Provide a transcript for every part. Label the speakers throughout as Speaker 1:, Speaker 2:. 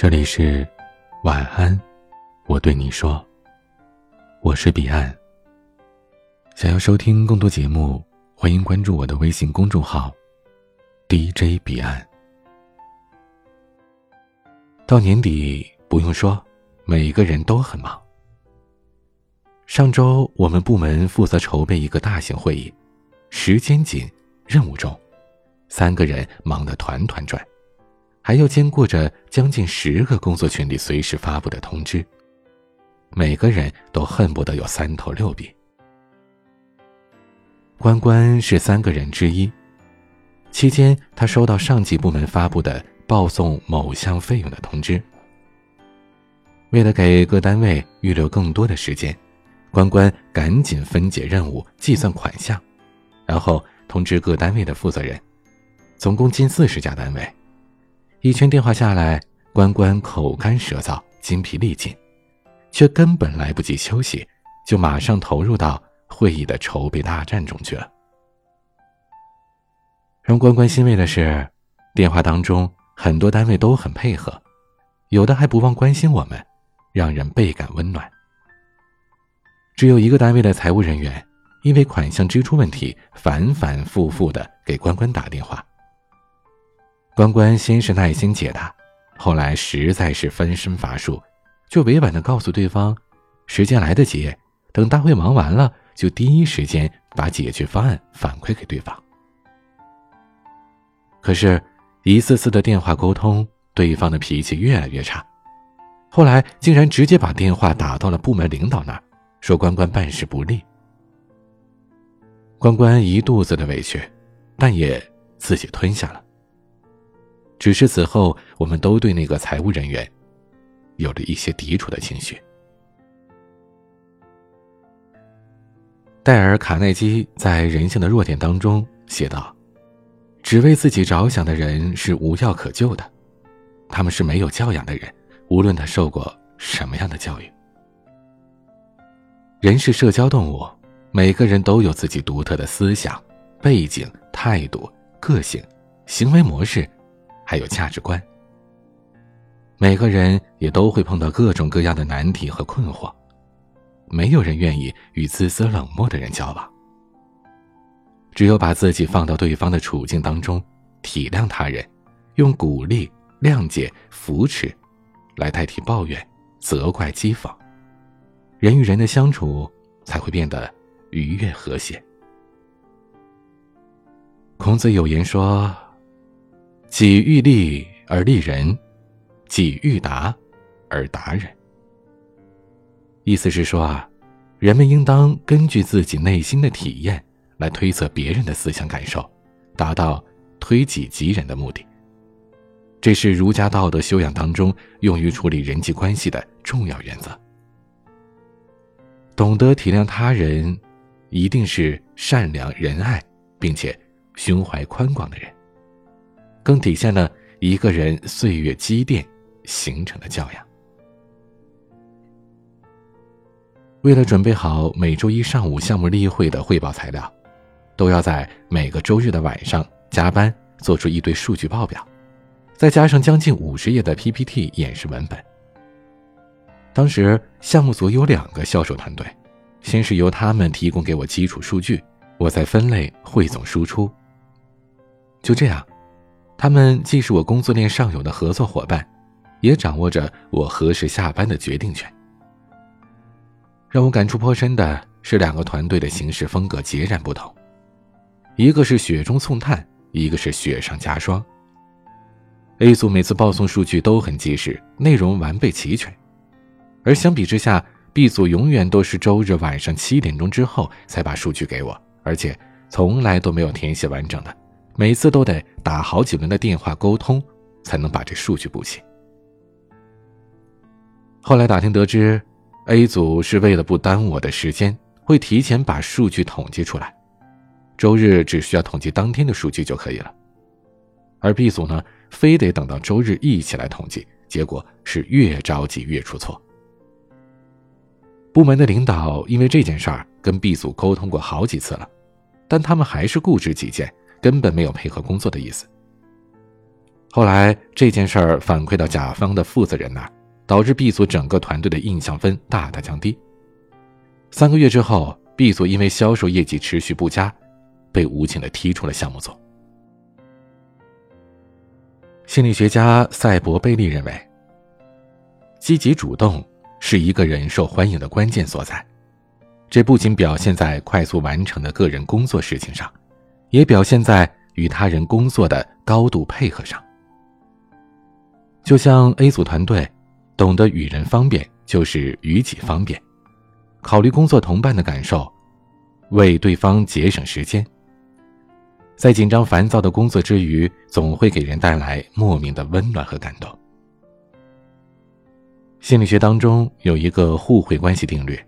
Speaker 1: 这里是晚安，我对你说，我是彼岸。想要收听更多节目，欢迎关注我的微信公众号 DJ 彼岸。到年底，不用说，每个人都很忙。上周我们部门负责筹备一个大型会议，时间紧，任务重，三个人忙得团团转。还要兼顾着将近十个工作群里随时发布的通知，每个人都恨不得有三头六臂。关关是三个人之一，期间他收到上级部门发布的报送某项费用的通知。为了给各单位预留更多的时间，关关赶紧分解任务、计算款项，然后通知各单位的负责人，总共近四十家单位。一圈电话下来，关关口干舌燥、精疲力尽，却根本来不及休息，就马上投入到会议的筹备大战中去了。让关关欣慰的是，电话当中很多单位都很配合，有的还不忘关心我们，让人倍感温暖。只有一个单位的财务人员，因为款项支出问题，反反复复的给关关打电话。关关先是耐心解答，后来实在是分身乏术，就委婉的告诉对方，时间来得及，等大会忙完了，就第一时间把解决方案反馈给对方。可是，一次次的电话沟通，对方的脾气越来越差，后来竟然直接把电话打到了部门领导那儿，说关关办事不力。关关一肚子的委屈，但也自己吞下了。只是此后，我们都对那个财务人员有了一些抵触的情绪。戴尔·卡耐基在《人性的弱点》当中写道：“只为自己着想的人是无药可救的，他们是没有教养的人，无论他受过什么样的教育。人是社交动物，每个人都有自己独特的思想、背景、态度、个性、行为模式。”还有价值观。每个人也都会碰到各种各样的难题和困惑，没有人愿意与自私冷漠的人交往。只有把自己放到对方的处境当中，体谅他人，用鼓励、谅解、扶持，来代替抱怨、责怪、讥讽，人与人的相处才会变得愉悦和谐。孔子有言说。己欲立而立人，己欲达而达人。意思是说啊，人们应当根据自己内心的体验来推测别人的思想感受，达到推己及人的目的。这是儒家道德修养当中用于处理人际关系的重要原则。懂得体谅他人，一定是善良仁爱，并且胸怀宽广的人。更体现了一个人岁月积淀形成的教养。为了准备好每周一上午项目例会的汇报材料，都要在每个周日的晚上加班做出一堆数据报表，再加上将近五十页的 PPT 演示文本。当时项目组有两个销售团队，先是由他们提供给我基础数据，我再分类汇总输出。就这样。他们既是我工作链上有的合作伙伴，也掌握着我何时下班的决定权。让我感触颇深的是，两个团队的行事风格截然不同，一个是雪中送炭，一个是雪上加霜。A 组每次报送数据都很及时，内容完备齐全，而相比之下，B 组永远都是周日晚上七点钟之后才把数据给我，而且从来都没有填写完整的。每次都得打好几轮的电话沟通，才能把这数据补齐。后来打听得知，A 组是为了不耽误我的时间，会提前把数据统计出来，周日只需要统计当天的数据就可以了。而 B 组呢，非得等到周日一起来统计，结果是越着急越出错。部门的领导因为这件事儿跟 B 组沟通过好几次了，但他们还是固执己见。根本没有配合工作的意思。后来这件事儿反馈到甲方的负责人那儿，导致 B 组整个团队的印象分大大降低。三个月之后，B 组因为销售业绩持续不佳，被无情的踢出了项目组。心理学家赛博贝利认为，积极主动是一个人受欢迎的关键所在。这不仅表现在快速完成的个人工作事情上，也表现在与他人工作的高度配合上。就像 A 组团队，懂得与人方便就是与己方便，考虑工作同伴的感受，为对方节省时间。在紧张烦躁的工作之余，总会给人带来莫名的温暖和感动。心理学当中有一个互惠关系定律，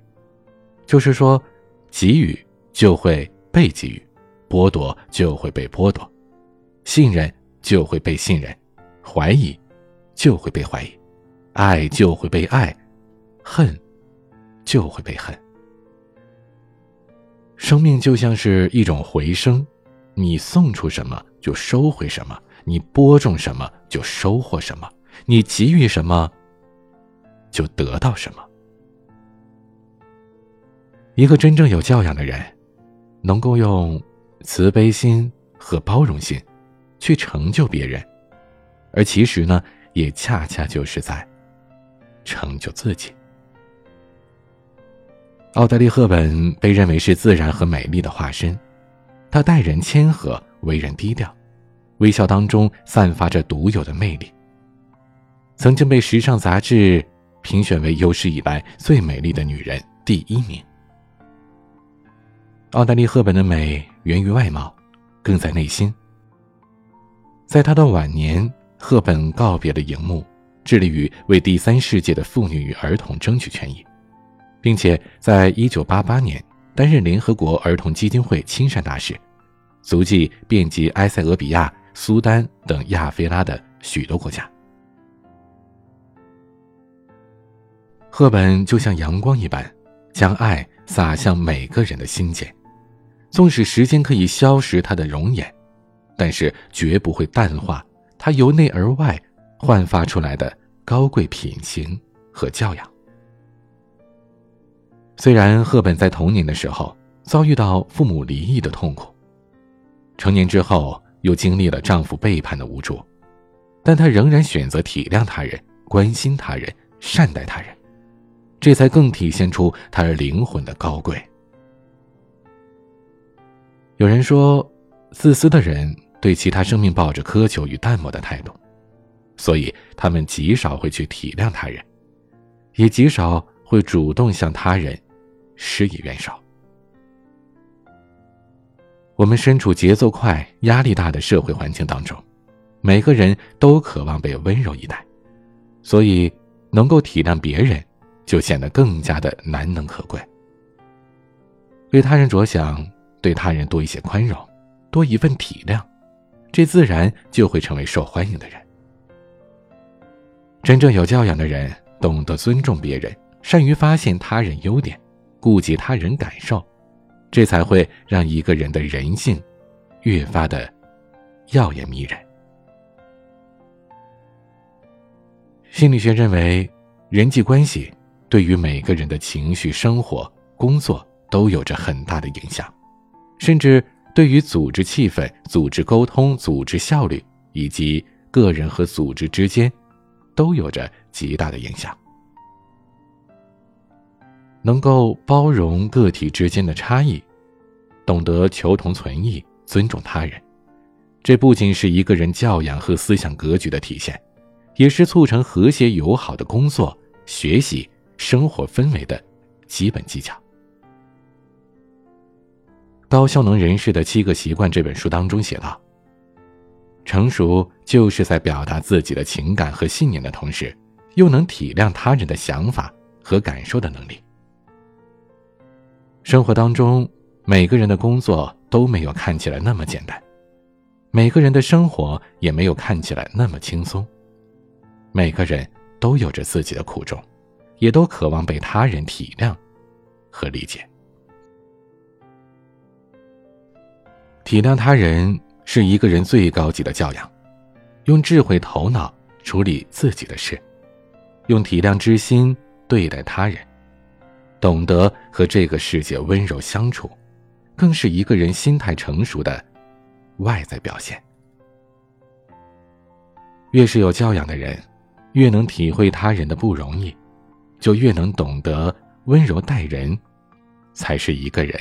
Speaker 1: 就是说，给予就会被给予，剥夺就会被剥夺，信任就会被信任，怀疑就会被怀疑，爱就会被爱，恨就会被恨。生命就像是一种回声。你送出什么就收回什么，你播种什么就收获什么，你给予什么就得到什么。一个真正有教养的人，能够用慈悲心和包容心去成就别人，而其实呢，也恰恰就是在成就自己。奥黛丽·赫本被认为是自然和美丽的化身。她待人谦和，为人低调，微笑当中散发着独有的魅力。曾经被时尚杂志评选为有史以来最美丽的女人第一名。奥黛丽·赫本的美源于外貌，更在内心。在他的晚年，赫本告别了荧幕，致力于为第三世界的妇女与儿童争取权益，并且在一九八八年。担任联合国儿童基金会亲善大使，足迹遍及埃塞俄比亚、苏丹等亚非拉的许多国家。赫本就像阳光一般，将爱洒向每个人的心间。纵使时间可以消蚀她的容颜，但是绝不会淡化她由内而外焕发出来的高贵品行和教养。虽然赫本在童年的时候遭遇到父母离异的痛苦，成年之后又经历了丈夫背叛的无助，但她仍然选择体谅他人、关心他人、善待他人，这才更体现出她灵魂的高贵。有人说，自私的人对其他生命抱着苛求与淡漠的态度，所以他们极少会去体谅他人，也极少会主动向他人。施以援手。我们身处节奏快、压力大的社会环境当中，每个人都渴望被温柔以待，所以能够体谅别人，就显得更加的难能可贵。为他人着想，对他人多一些宽容，多一份体谅，这自然就会成为受欢迎的人。真正有教养的人，懂得尊重别人，善于发现他人优点。顾及他人感受，这才会让一个人的人性越发的耀眼迷人。心理学认为，人际关系对于每个人的情绪、生活、工作都有着很大的影响，甚至对于组织气氛、组织沟通、组织效率以及个人和组织之间，都有着极大的影响。能够包容个体之间的差异，懂得求同存异、尊重他人，这不仅是一个人教养和思想格局的体现，也是促成和谐友好的工作、学习、生活氛围的基本技巧。《高效能人士的七个习惯》这本书当中写道：“成熟就是在表达自己的情感和信念的同时，又能体谅他人的想法和感受的能力。”生活当中，每个人的工作都没有看起来那么简单，每个人的生活也没有看起来那么轻松。每个人都有着自己的苦衷，也都渴望被他人体谅和理解。体谅他人是一个人最高级的教养，用智慧头脑处理自己的事，用体谅之心对待他人，懂得和这个世界温柔相处，更是一个人心态成熟的外在表现。越是有教养的人，越能体会他人的不容易，就越能懂得温柔待人，才是一个人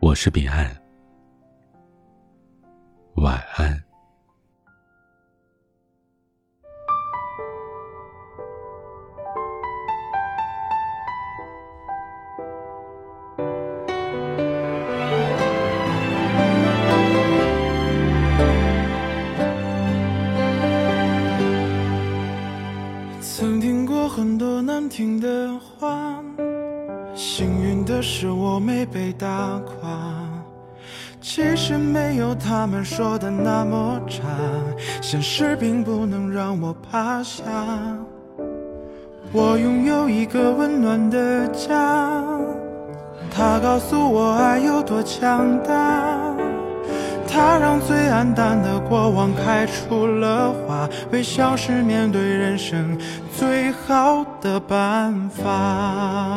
Speaker 1: 我是彼岸。晚安。
Speaker 2: 曾听过很多难听的话心是我没被打垮。其实没有他们说的那么差，现实并不能让我趴下。我拥有一个温暖的家，他告诉我爱有多强大。他让最黯淡的过往开出了花，微笑是面对人生最好的办法。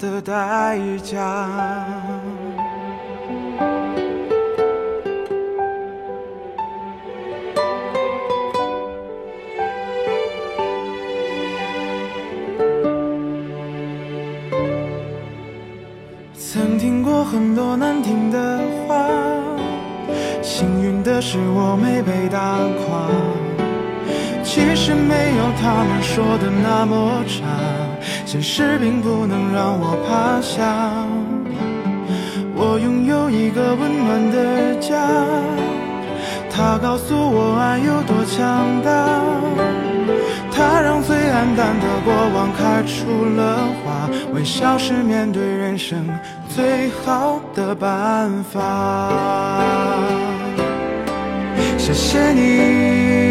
Speaker 2: 的代价。曾听过很多难听的话，幸运的是我没被打垮。其实没有他们说的那么差，现实并不能让我趴下。我拥有一个温暖的家，它告诉我爱有多强大。它让最黯淡的过往开出了花，微笑是面对人生最好的办法。谢谢你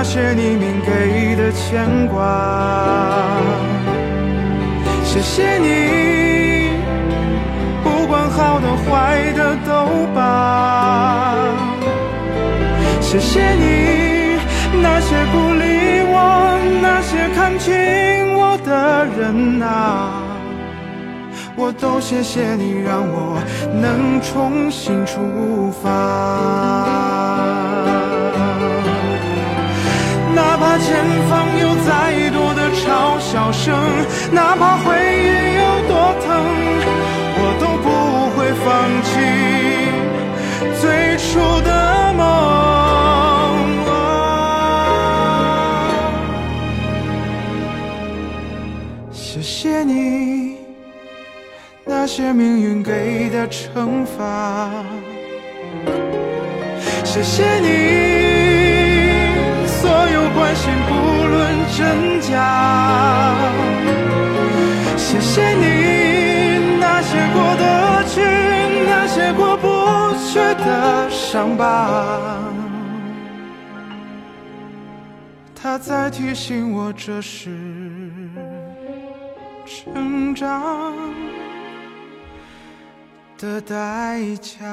Speaker 2: 那些匿名给的牵挂，谢谢你不管好的坏的都罢，谢谢你那些鼓励。那些看清我的人啊，我都谢谢你，让我能重新出发。前方有再多的嘲笑声，哪怕回忆有多疼，我都不会放弃最初的梦。谢谢你那些命运给的惩罚，谢谢你关心不论真假，谢谢你那些过得去，那些过不去的伤疤，它在提醒我这是。成长的代价。